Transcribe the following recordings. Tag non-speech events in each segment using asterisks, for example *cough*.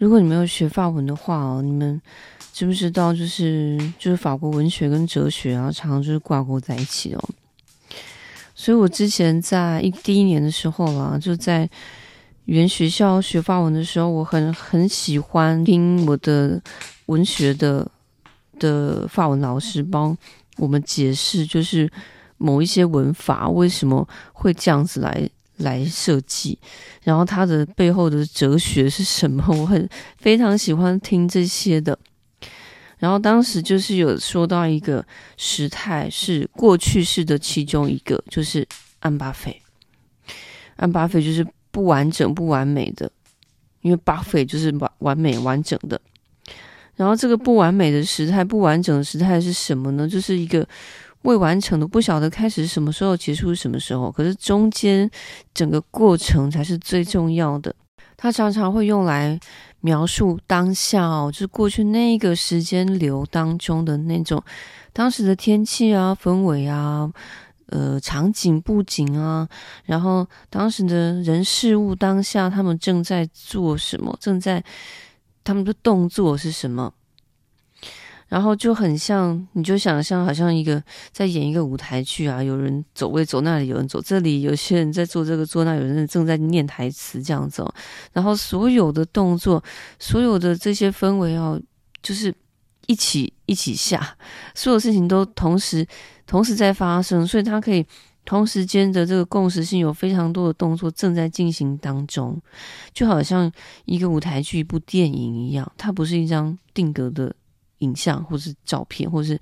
如果你没有学法文的话哦，你们知不知道就是就是法国文学跟哲学啊，常常就是挂钩在一起哦。所以我之前在一第一年的时候啊，就在原学校学法文的时候，我很很喜欢听我的文学的的法文老师帮我们解释，就是某一些文法为什么会这样子来。来设计，然后它的背后的哲学是什么？*laughs* 我很非常喜欢听这些的。然后当时就是有说到一个时态是过去式的其中一个，就是安巴菲。安巴菲就是不完整、不完美的，因为巴菲就是完完美、完整的。然后这个不完美的时态、不完整的时态是什么呢？就是一个。未完成的，不晓得开始什么时候，结束什么时候。可是中间整个过程才是最重要的。它常常会用来描述当下哦，就是过去那个时间流当中的那种当时的天气啊、氛围啊、呃场景布景啊，然后当时的人事物当下他们正在做什么，正在他们的动作是什么。然后就很像，你就想象好像一个在演一个舞台剧啊，有人走位走那里，有人走这里，有些人在做这个做那，有人正在念台词这样子哦。然后所有的动作，*laughs* 所有的这些氛围哦，就是一起一起下，所有事情都同时同时在发生，所以它可以同时间的这个共识性有非常多的动作正在进行当中，就好像一个舞台剧、一部电影一样，它不是一张定格的。影像，或是照片，或是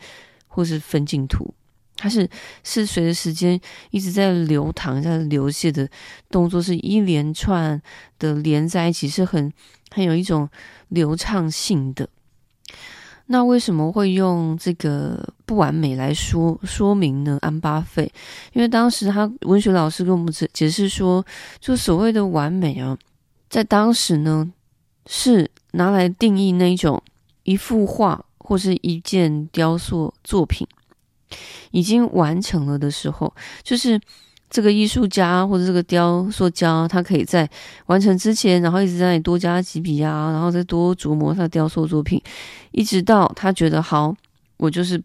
或是分镜图，它是是随着时间一直在流淌、在流泻的动作，是一连串的连在一起，是很很有一种流畅性的。那为什么会用这个不完美来说说明呢？安巴费，因为当时他文学老师跟我们解解释说，就所谓的完美啊，在当时呢是拿来定义那一种一幅画。或是一件雕塑作品已经完成了的时候，就是这个艺术家或者这个雕塑家，他可以在完成之前，然后一直在那里多加几笔啊，然后再多琢磨他雕塑作品，一直到他觉得好，我就是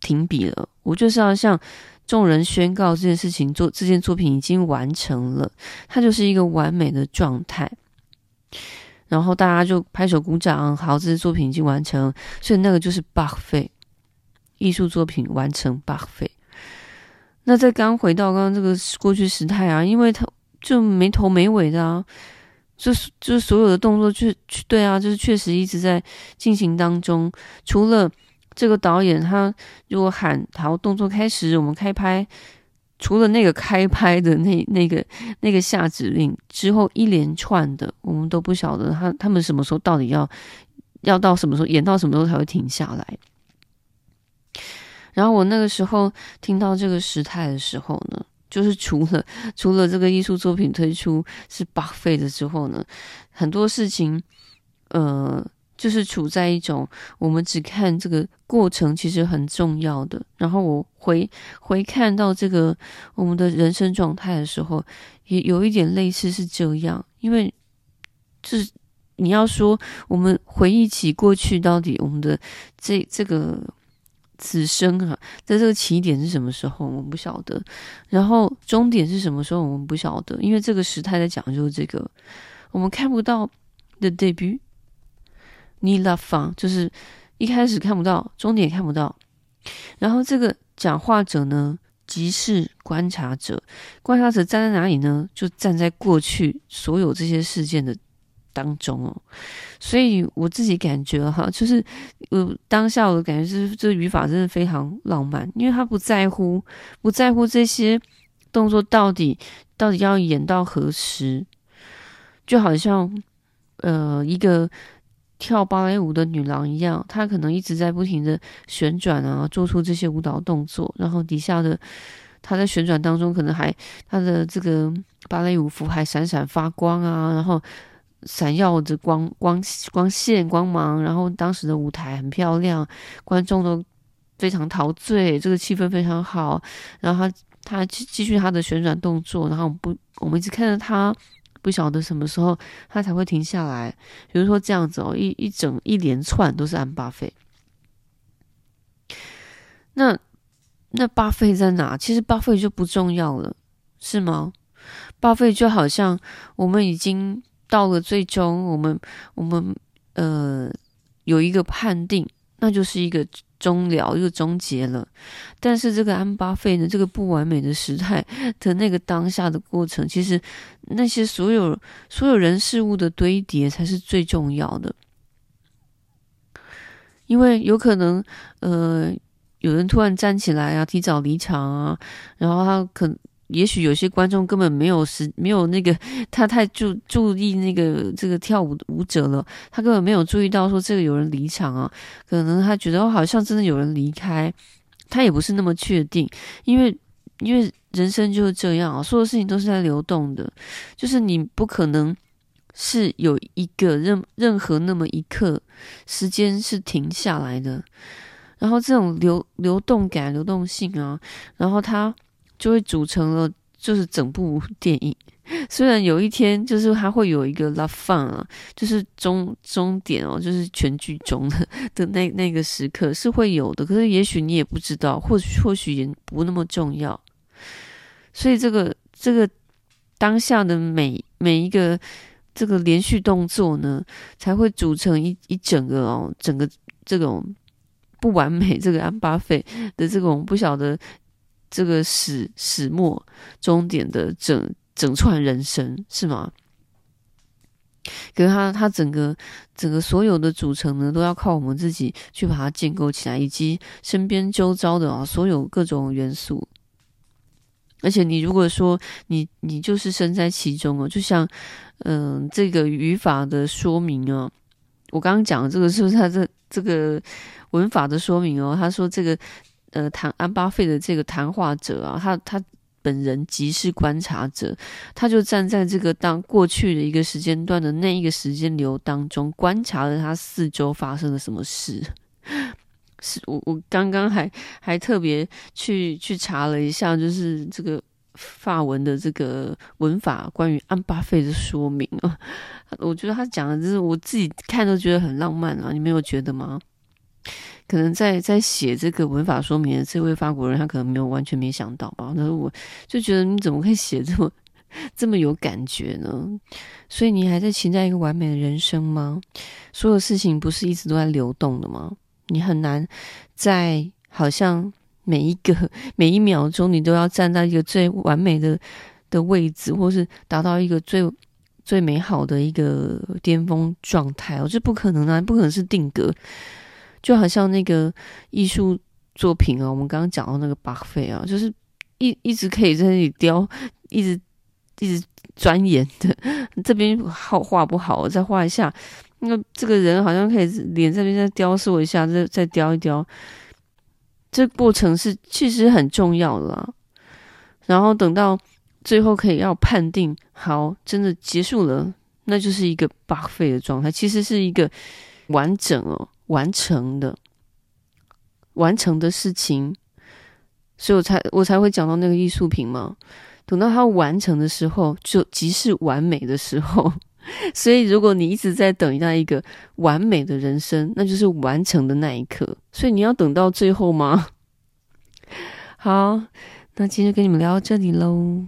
停笔了，我就是要向众人宣告这件事情做这件作品已经完成了，它就是一个完美的状态。然后大家就拍手鼓掌，好，这支作品已经完成，所以那个就是 parfait，艺术作品完成 parfait。那再刚回到刚刚这个过去时态啊，因为他就没头没尾的啊，就是就是所有的动作确对啊，就是确实一直在进行当中。除了这个导演他如果喊好动作开始，我们开拍。除了那个开拍的那那个那个下指令之后，一连串的我们都不晓得他他们什么时候到底要要到什么时候演到什么时候才会停下来。然后我那个时候听到这个时态的时候呢，就是除了除了这个艺术作品推出是 parfait 的之后呢，很多事情呃。就是处在一种我们只看这个过程，其实很重要的。然后我回回看到这个我们的人生状态的时候，也有一点类似是这样。因为就是你要说我们回忆起过去，到底我们的这这个此生啊，在这个起点是什么时候，我们不晓得。然后终点是什么时候，我们不晓得。因为这个时态在讲究这个，我们看不到的 debut。你 love fun 就是一开始看不到，终点也看不到。然后这个讲话者呢，即是观察者。观察者站在哪里呢？就站在过去所有这些事件的当中哦。所以我自己感觉哈，就是我当下我的感觉是，这个语法真的非常浪漫，因为他不在乎，不在乎这些动作到底到底要演到何时，就好像呃一个。跳芭蕾舞的女郎一样，她可能一直在不停的旋转啊，做出这些舞蹈动作，然后底下的她在旋转当中，可能还她的这个芭蕾舞服还闪闪发光啊，然后闪耀着光光光线光芒，然后当时的舞台很漂亮，观众都非常陶醉，这个气氛非常好，然后她她继继续她的旋转动作，然后不我们一直看着她不晓得什么时候它才会停下来。比如说这样子哦，一一整一连串都是安巴费。那那巴费在哪？其实巴费就不重要了，是吗？巴费就好像我们已经到了最终，我们我们呃有一个判定，那就是一个。终了，又终结了。但是这个安巴费呢，这个不完美的时态 *laughs* 的那个当下的过程，其实那些所有所有人事物的堆叠才是最重要的。因为有可能，呃，有人突然站起来啊，提早离场啊，然后他可。也许有些观众根本没有时没有那个 *laughs* 他太注注意那个这个跳舞舞者了，他根本没有注意到说这个有人离场啊，可能他觉得哦好像真的有人离开，他也不是那么确定，因为因为人生就是这样啊，所有事情都是在流动的，就是你不可能是有一个任任何那么一刻时间是停下来的，然后这种流流动感、流动性啊，然后他。就会组成了，就是整部电影。*laughs* 虽然有一天，就是它会有一个 love fun 啊，就是终终点哦，就是全剧终的 *laughs* 的那那个时刻是会有的。可是也许你也不知道，或许或许也不那么重要。所以这个这个当下的每每一个这个连续动作呢，才会组成一一整个哦，整个这种不完美，这个安巴费的这种不晓得。这个始始末终点的整整串人生是吗？可是他他整个整个所有的组成呢，都要靠我们自己去把它建构起来，以及身边周遭的啊所有各种元素。而且你如果说你你就是身在其中哦，就像嗯、这个语法的说明啊，我刚刚讲的这个是不是他这这个文法的说明哦？他说这个。呃，谈安巴费的这个谈话者啊，他他本人即是观察者，他就站在这个当过去的一个时间段的那一个时间流当中，观察了他四周发生了什么事。*laughs* 是我我刚刚还还特别去去查了一下，就是这个法文的这个文法关于安巴费的说明啊，*laughs* 我觉得他讲的就是我自己看都觉得很浪漫啊，你没有觉得吗？可能在在写这个文法说明的这位法国人，他可能没有完全没想到吧。那我就觉得你怎么可以写这么这么有感觉呢？所以你还在期待一个完美的人生吗？所有事情不是一直都在流动的吗？你很难在好像每一个每一秒钟，你都要站在一个最完美的的位置，或是达到一个最最美好的一个巅峰状态哦，这不可能啊，不可能是定格。就好像那个艺术作品啊，我们刚刚讲到那个巴菲啊，就是一一直可以在那里雕，一直一直钻研的。这边好画不好，我再画一下。那这个人好像可以脸这边再雕塑一下，再再雕一雕。这过程是其实很重要的啦。然后等到最后可以要判定好，真的结束了，那就是一个巴菲的状态，其实是一个完整哦。完成的，完成的事情，所以我才我才会讲到那个艺术品嘛。等到它完成的时候，就即是完美的时候。*laughs* 所以，如果你一直在等待一个完美的人生，那就是完成的那一刻。所以，你要等到最后吗？*laughs* 好，那今天跟你们聊到这里喽。